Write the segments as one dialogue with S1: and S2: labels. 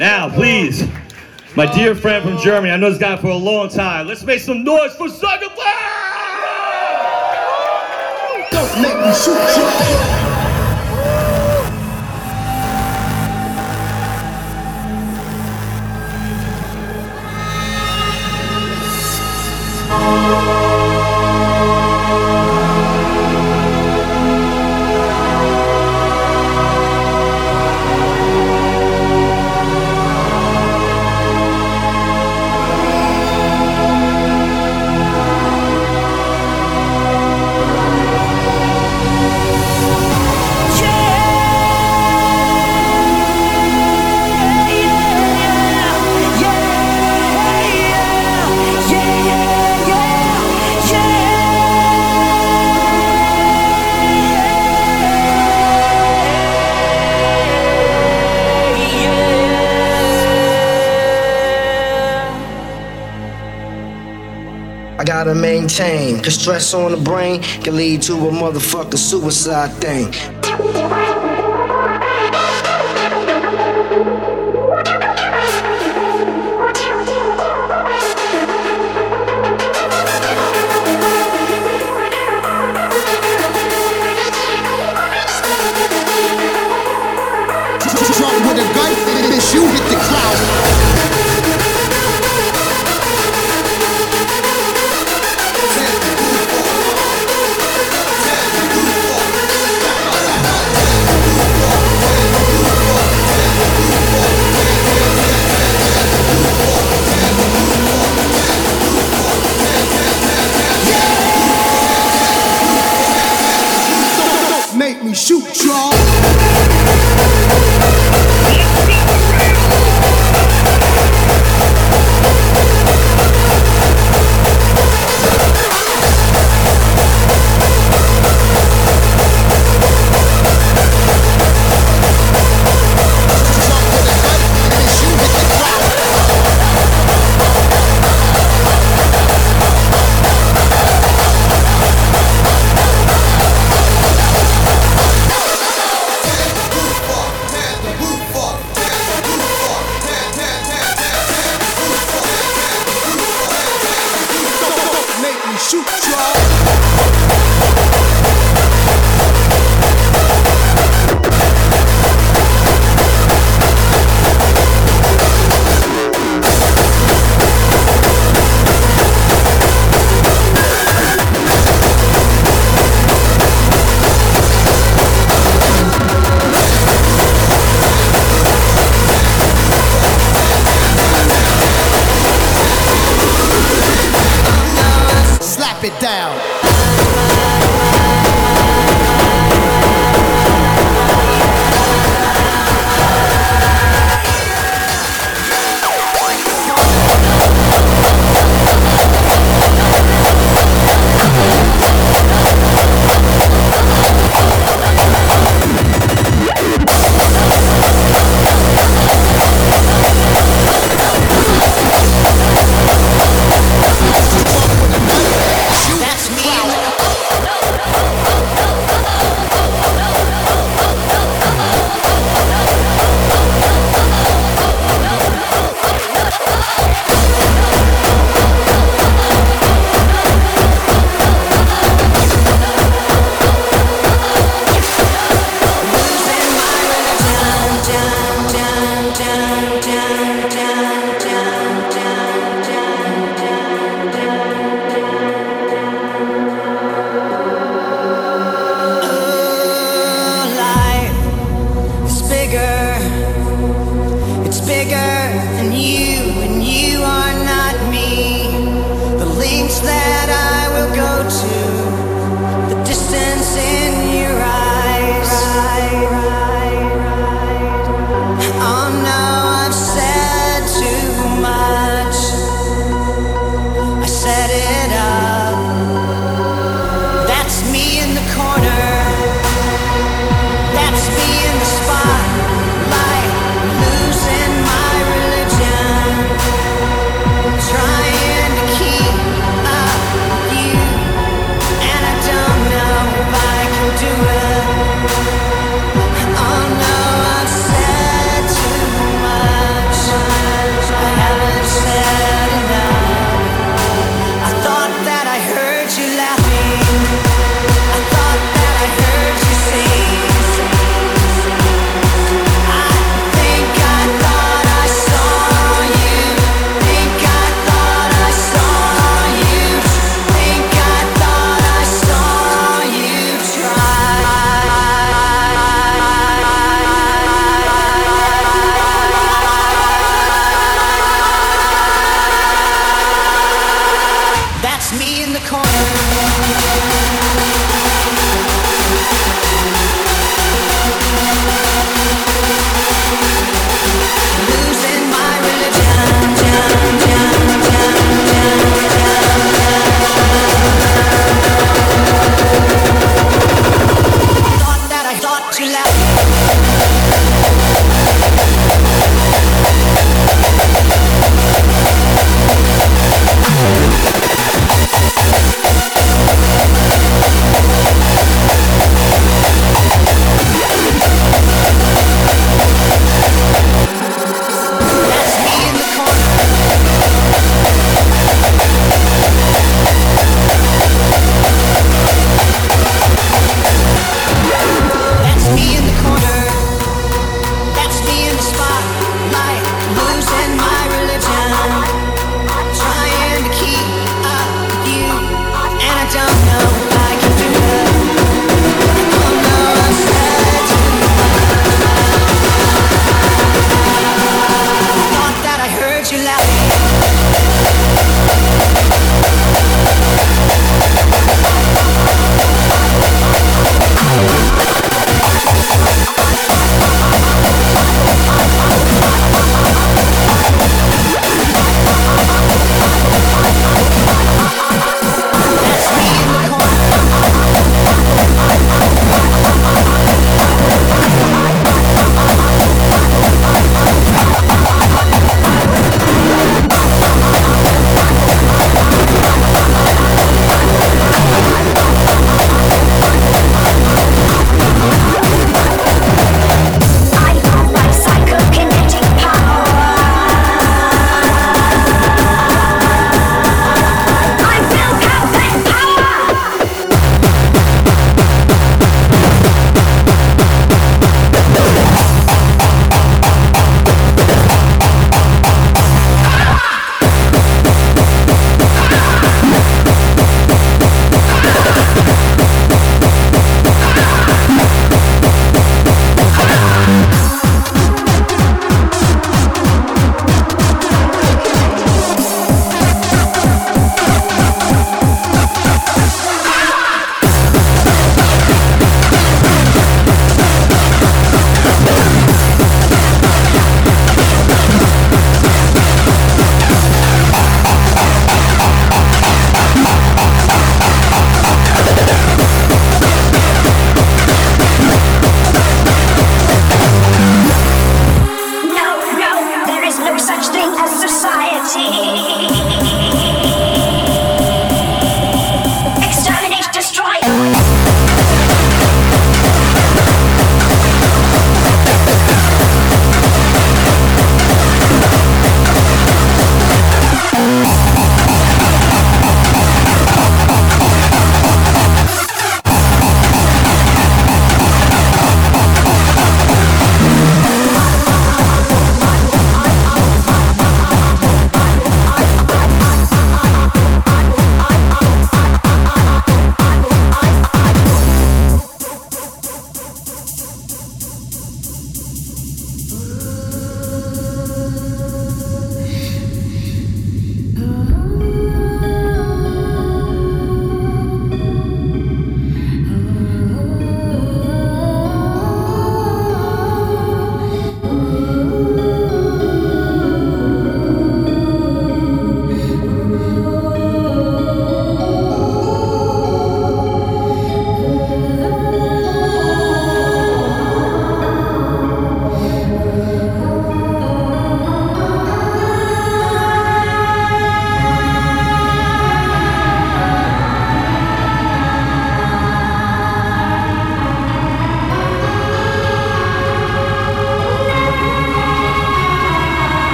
S1: Now, please, my dear friend from Germany, I know this guy for a long time. Let's make some noise for Sacrifice!
S2: Don't make me shoot you. Gotta maintain. Cause stress on the brain can lead to a motherfucking suicide thing.
S3: shoot, y'all.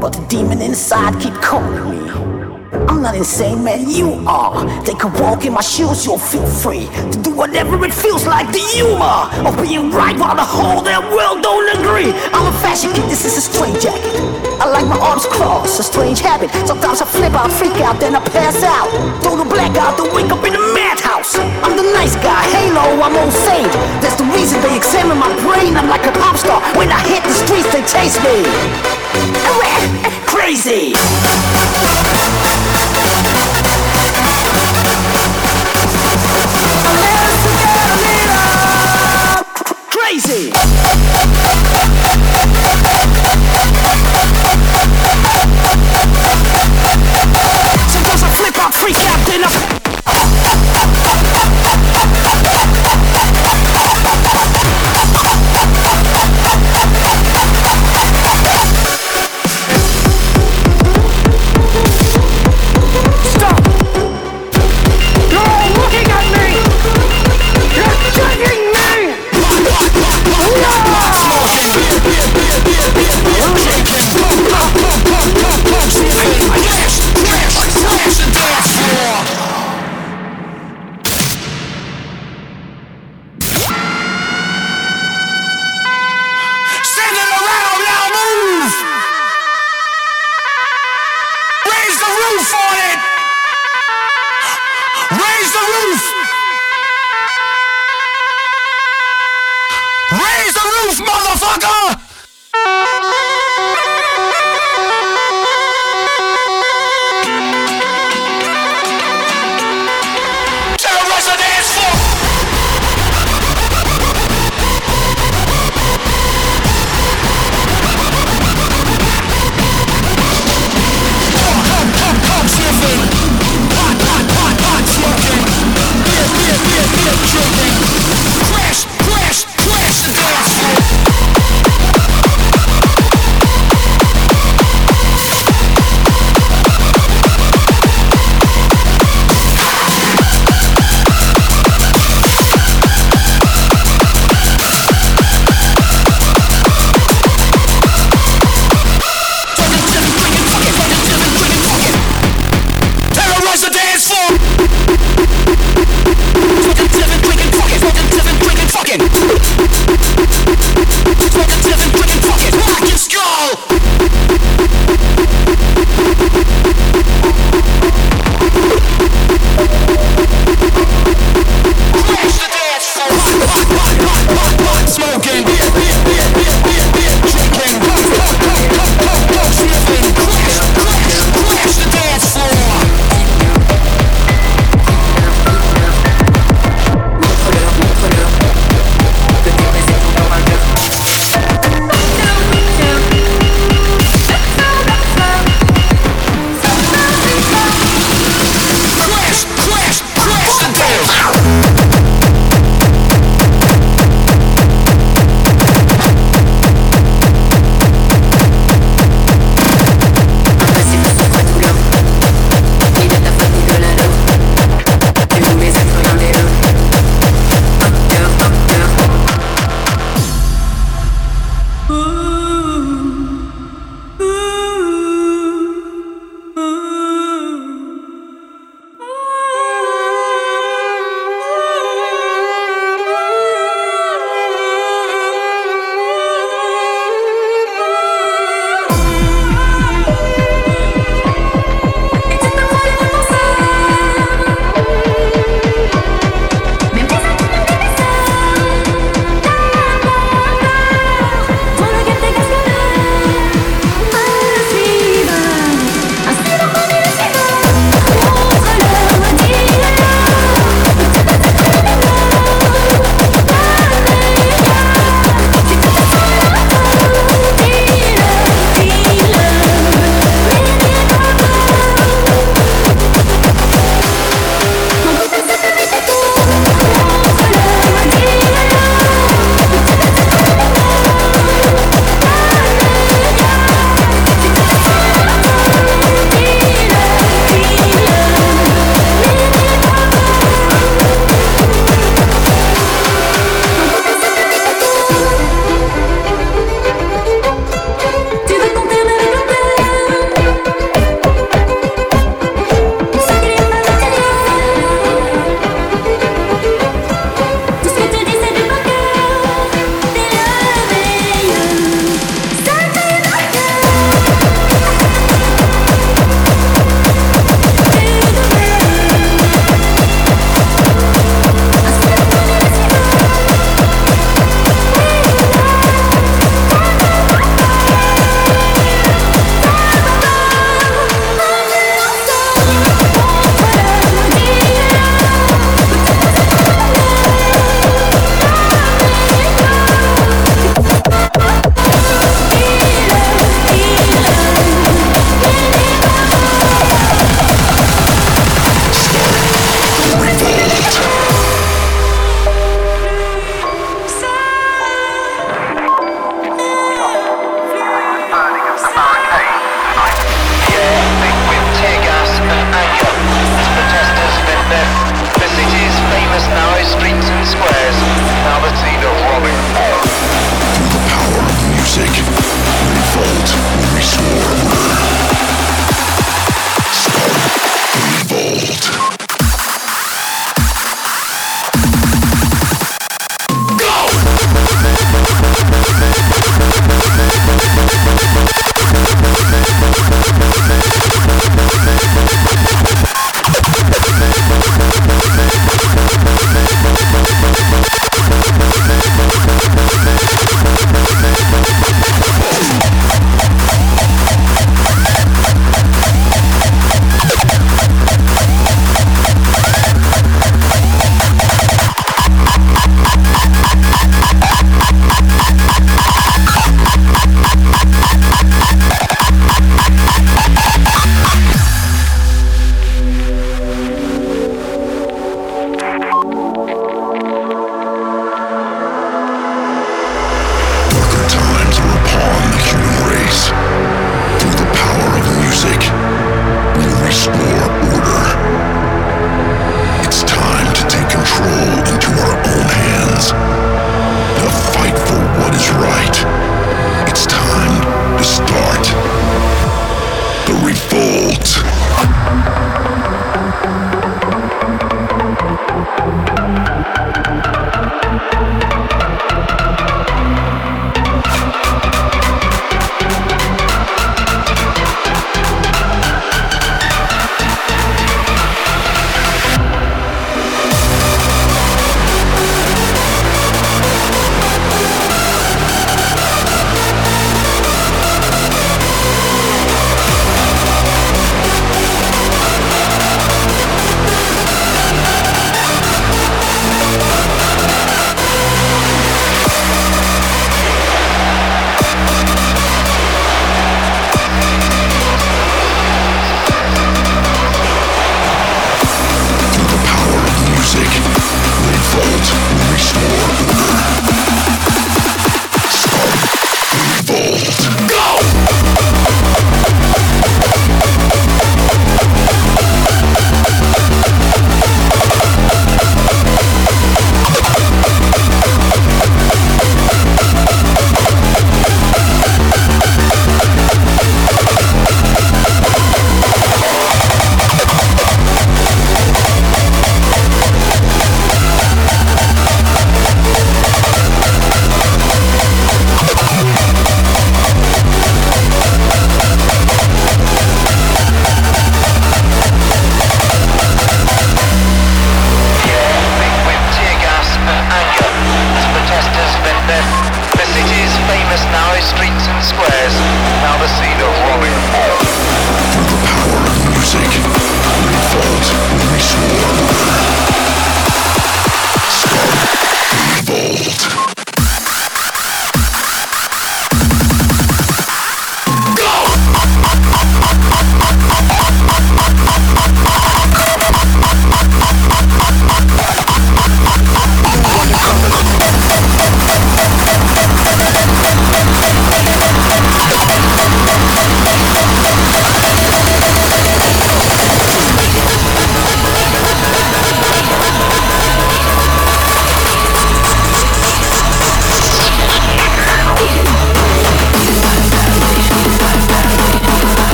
S3: But the demon inside keep calling me. I'm not insane, man, you are. They can walk in my shoes, you'll feel free to do whatever it feels like. The humor of being right while the whole damn world don't agree. I'm a fashion kid, this is a straight jacket. I like my arms crossed, a strange habit. Sometimes I flip out, freak out, then I pass out. Throw the blackout, then wake up in the madhouse. I'm the nice guy, halo, I'm on stage. That's the reason they examine my brain. I'm like a pop star. When I hit the streets, they chase me. Crazy. Crazy. Sometimes I flip out, freak out, then I.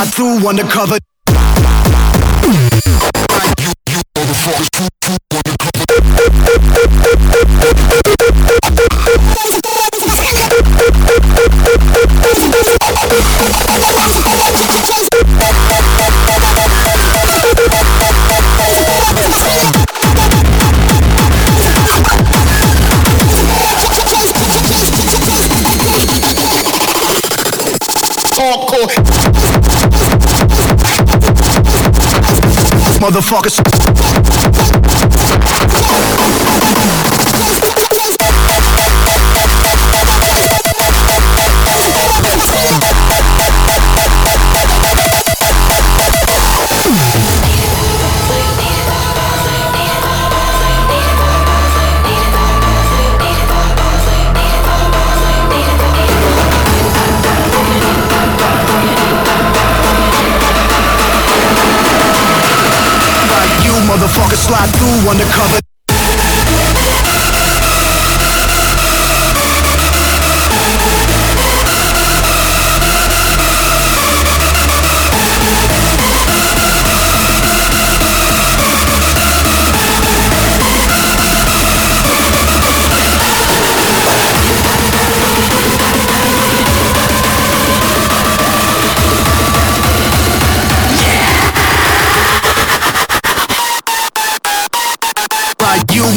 S4: I do undercover. motherfuckers. slide through undercover.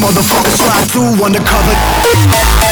S4: motherfuckers ride through undercover.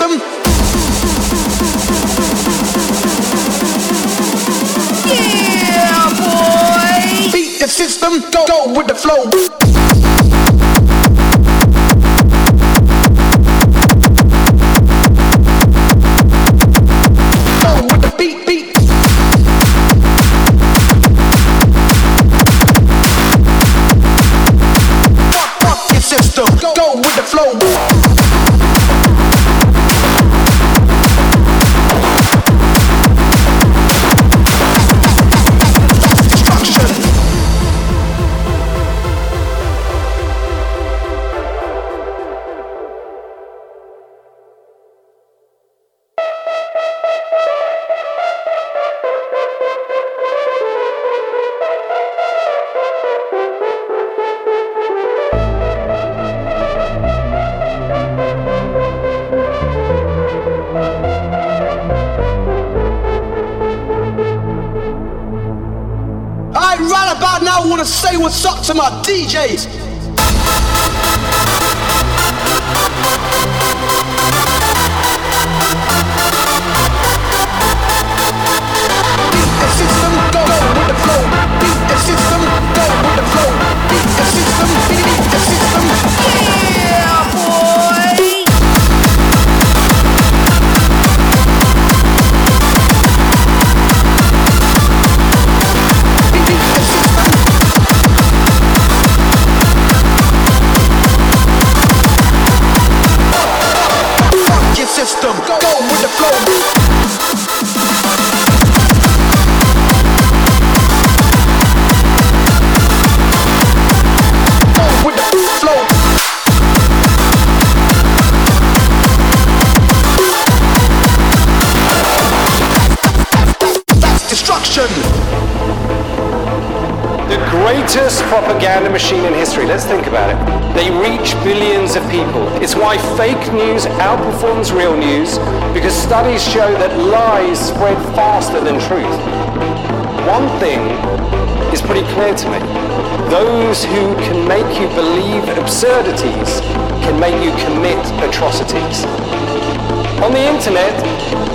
S5: Yeah, boy. Beat the system. Go, go with the flow.
S6: My DJs. Propaganda machine in history. Let's think about it. They reach billions of people. It's why fake news outperforms real news because studies show that lies spread faster than truth. One thing is pretty clear to me. Those who can make you believe absurdities can make you commit atrocities. On the internet,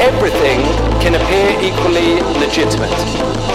S6: everything can appear equally legitimate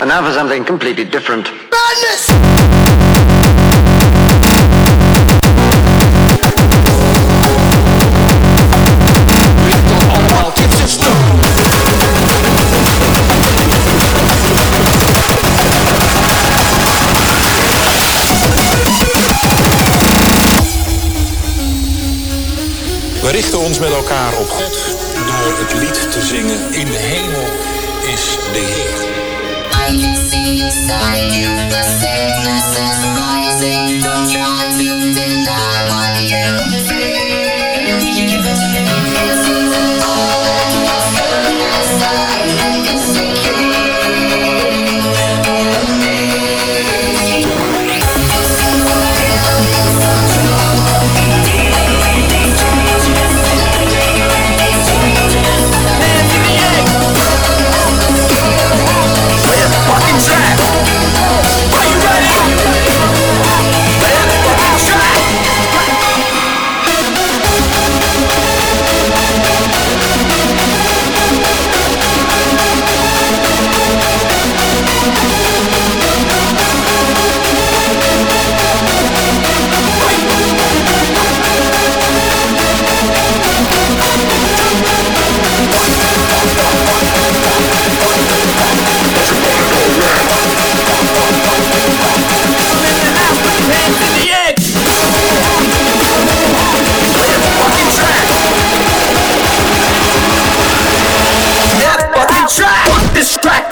S7: And now for something completely different.
S5: Madness!
S8: We richten ons met elkaar op God door het lied te zingen In de
S9: inside you the sickness is rising.
S5: Track.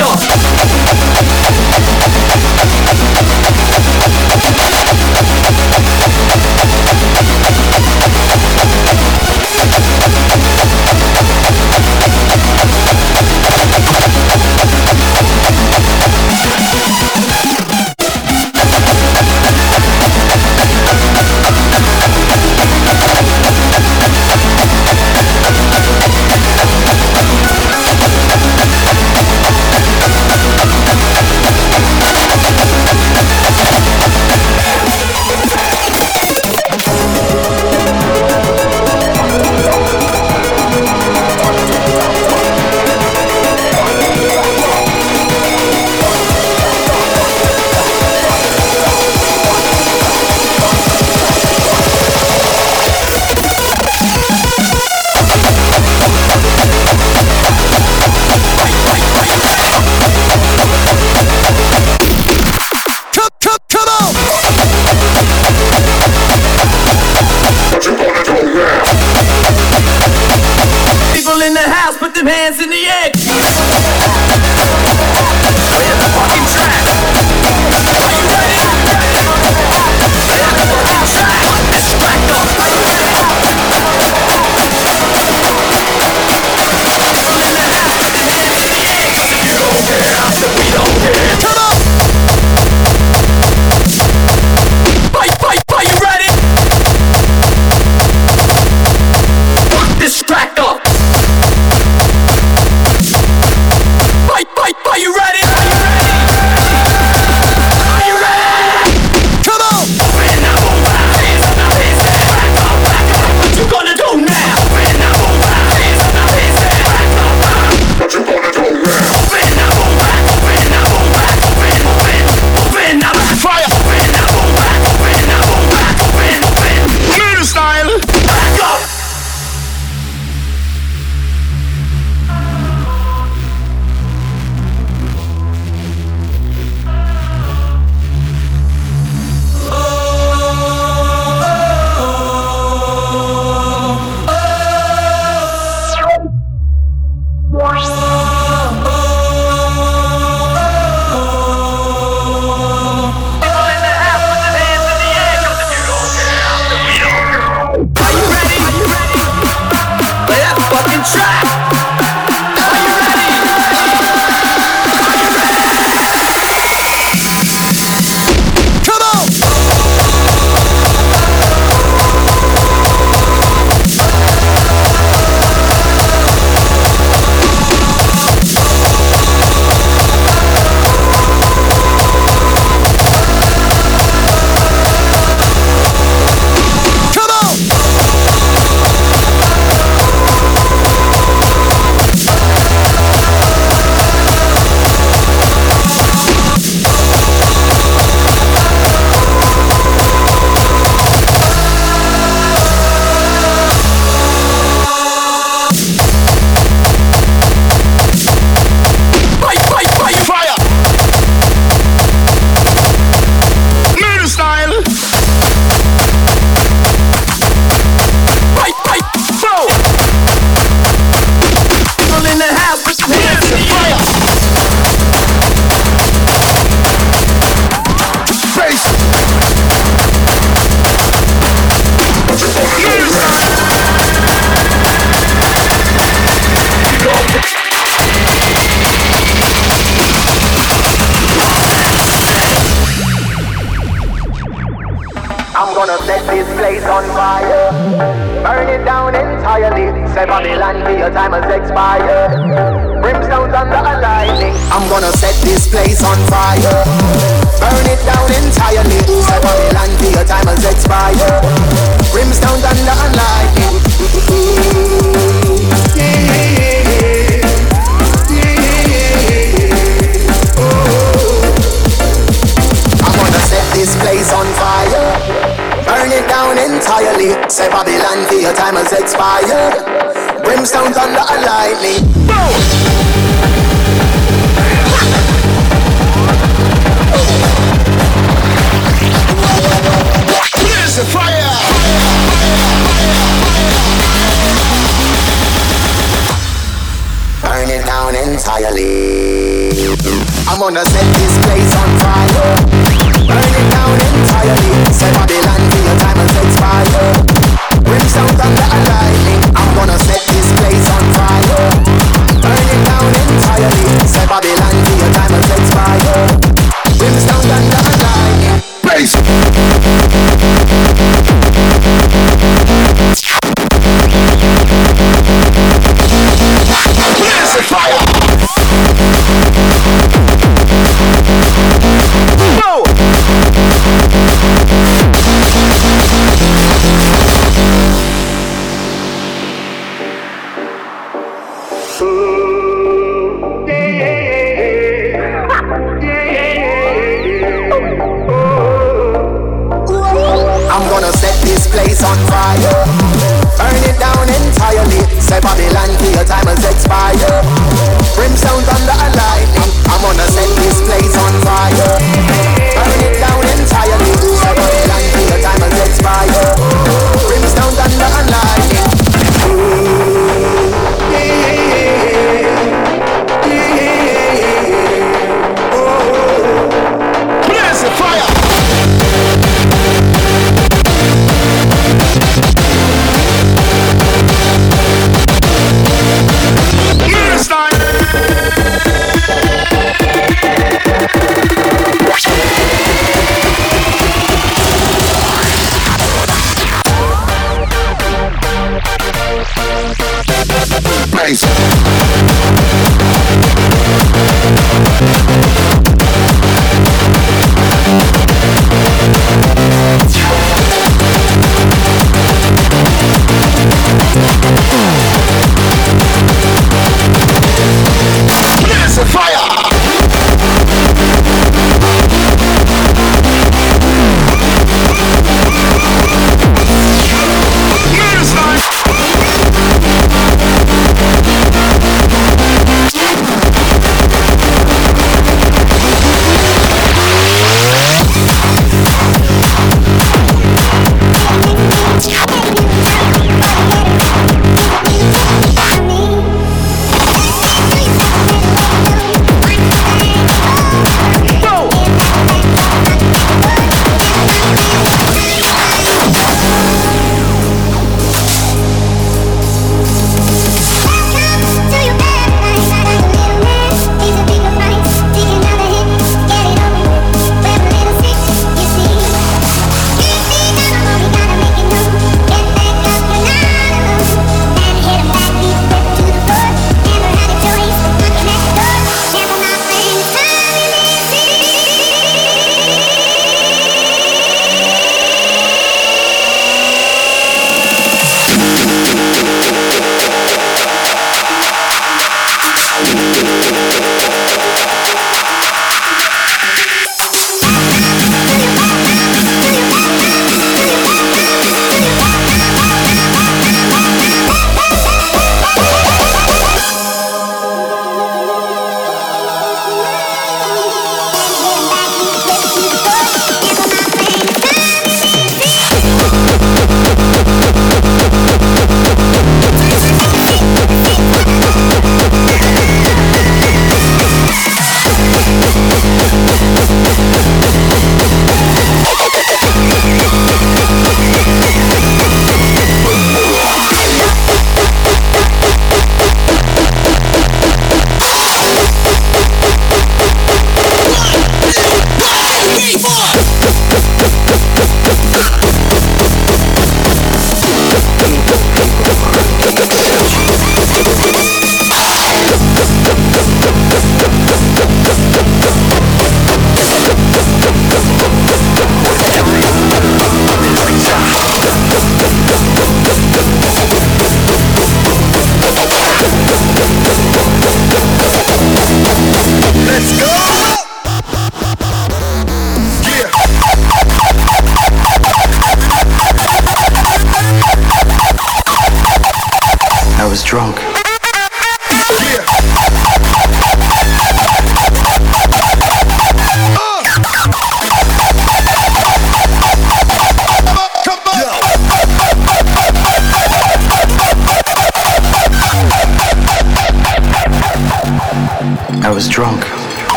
S10: Time has expired. Brimstones under a lightning.
S11: Here's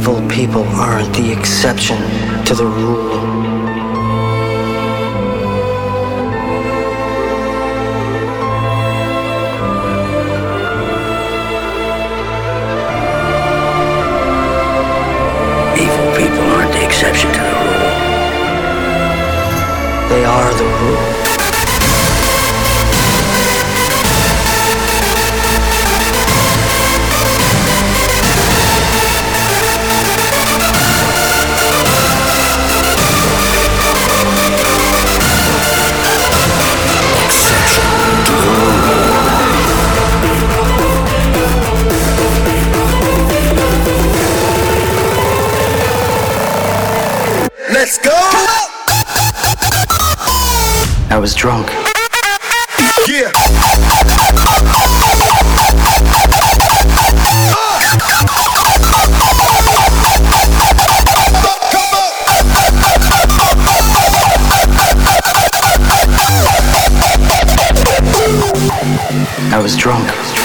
S12: evil people are the exception to the rule. Evil people aren't the exception to the rule. They are the rule.
S11: go!
S12: I was drunk.
S11: Yeah.
S12: I was drunk.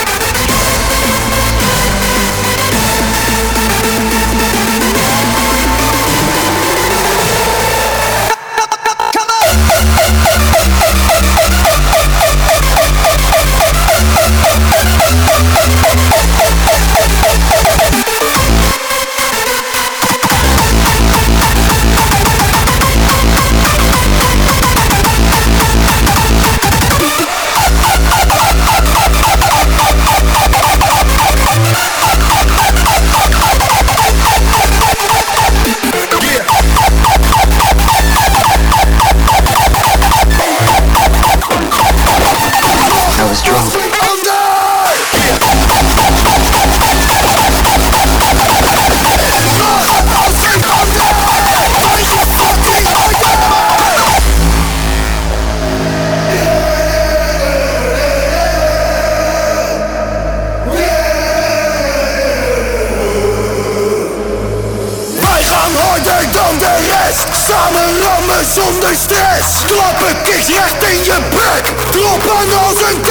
S3: Manos en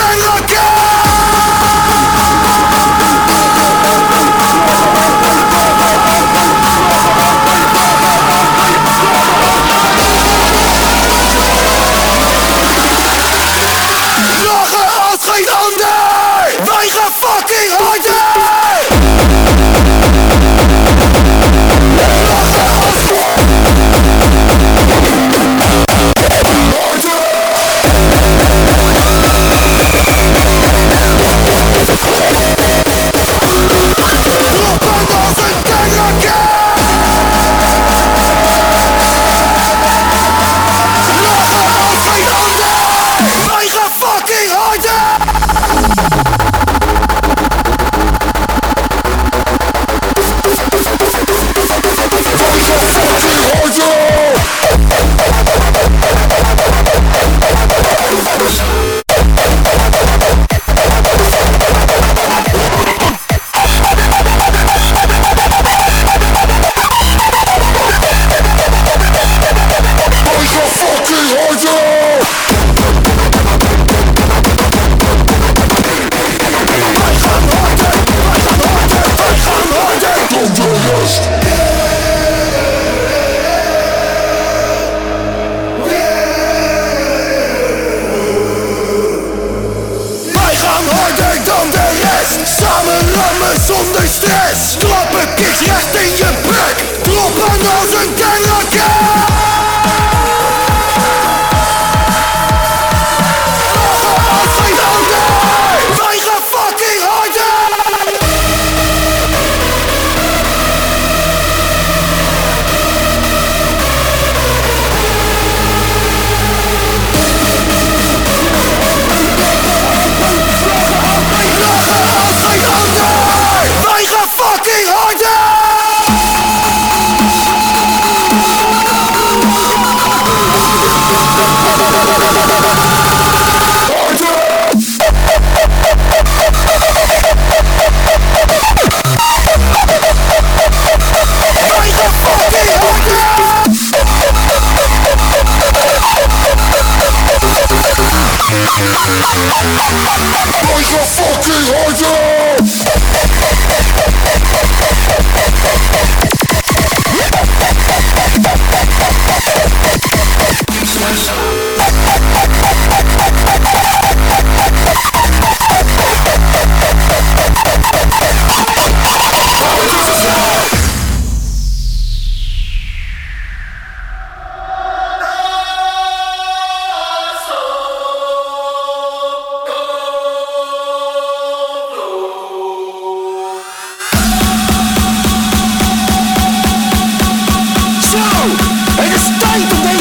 S3: fight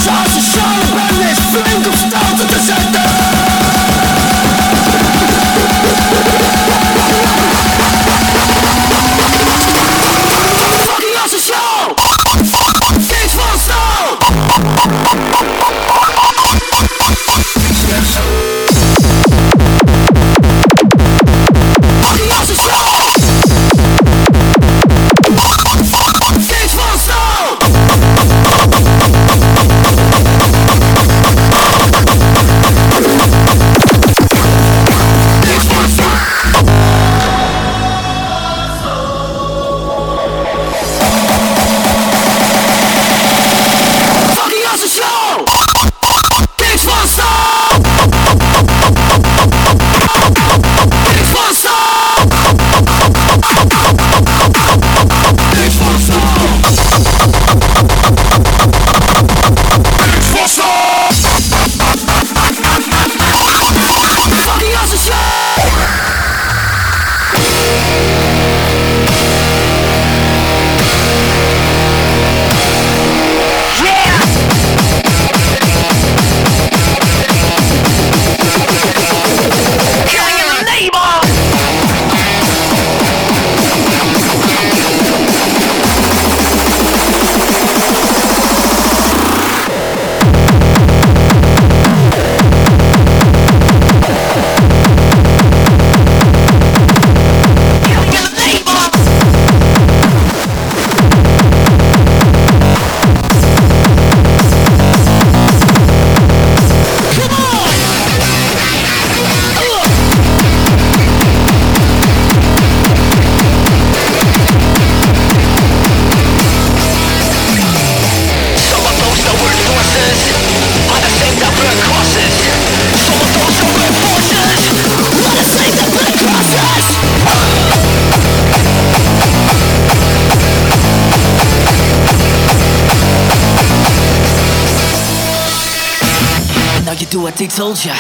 S3: what they told ya.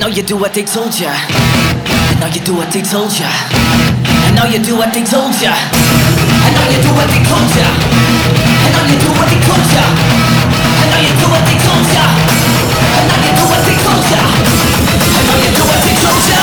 S3: I you do what they told ya.
S13: I know you do what they told ya. I know you do what they told ya. I know you do what they told ya. I know you do what they told ya. I know you do what they told ya. I know you do what they told ya. I know you do what they told ya.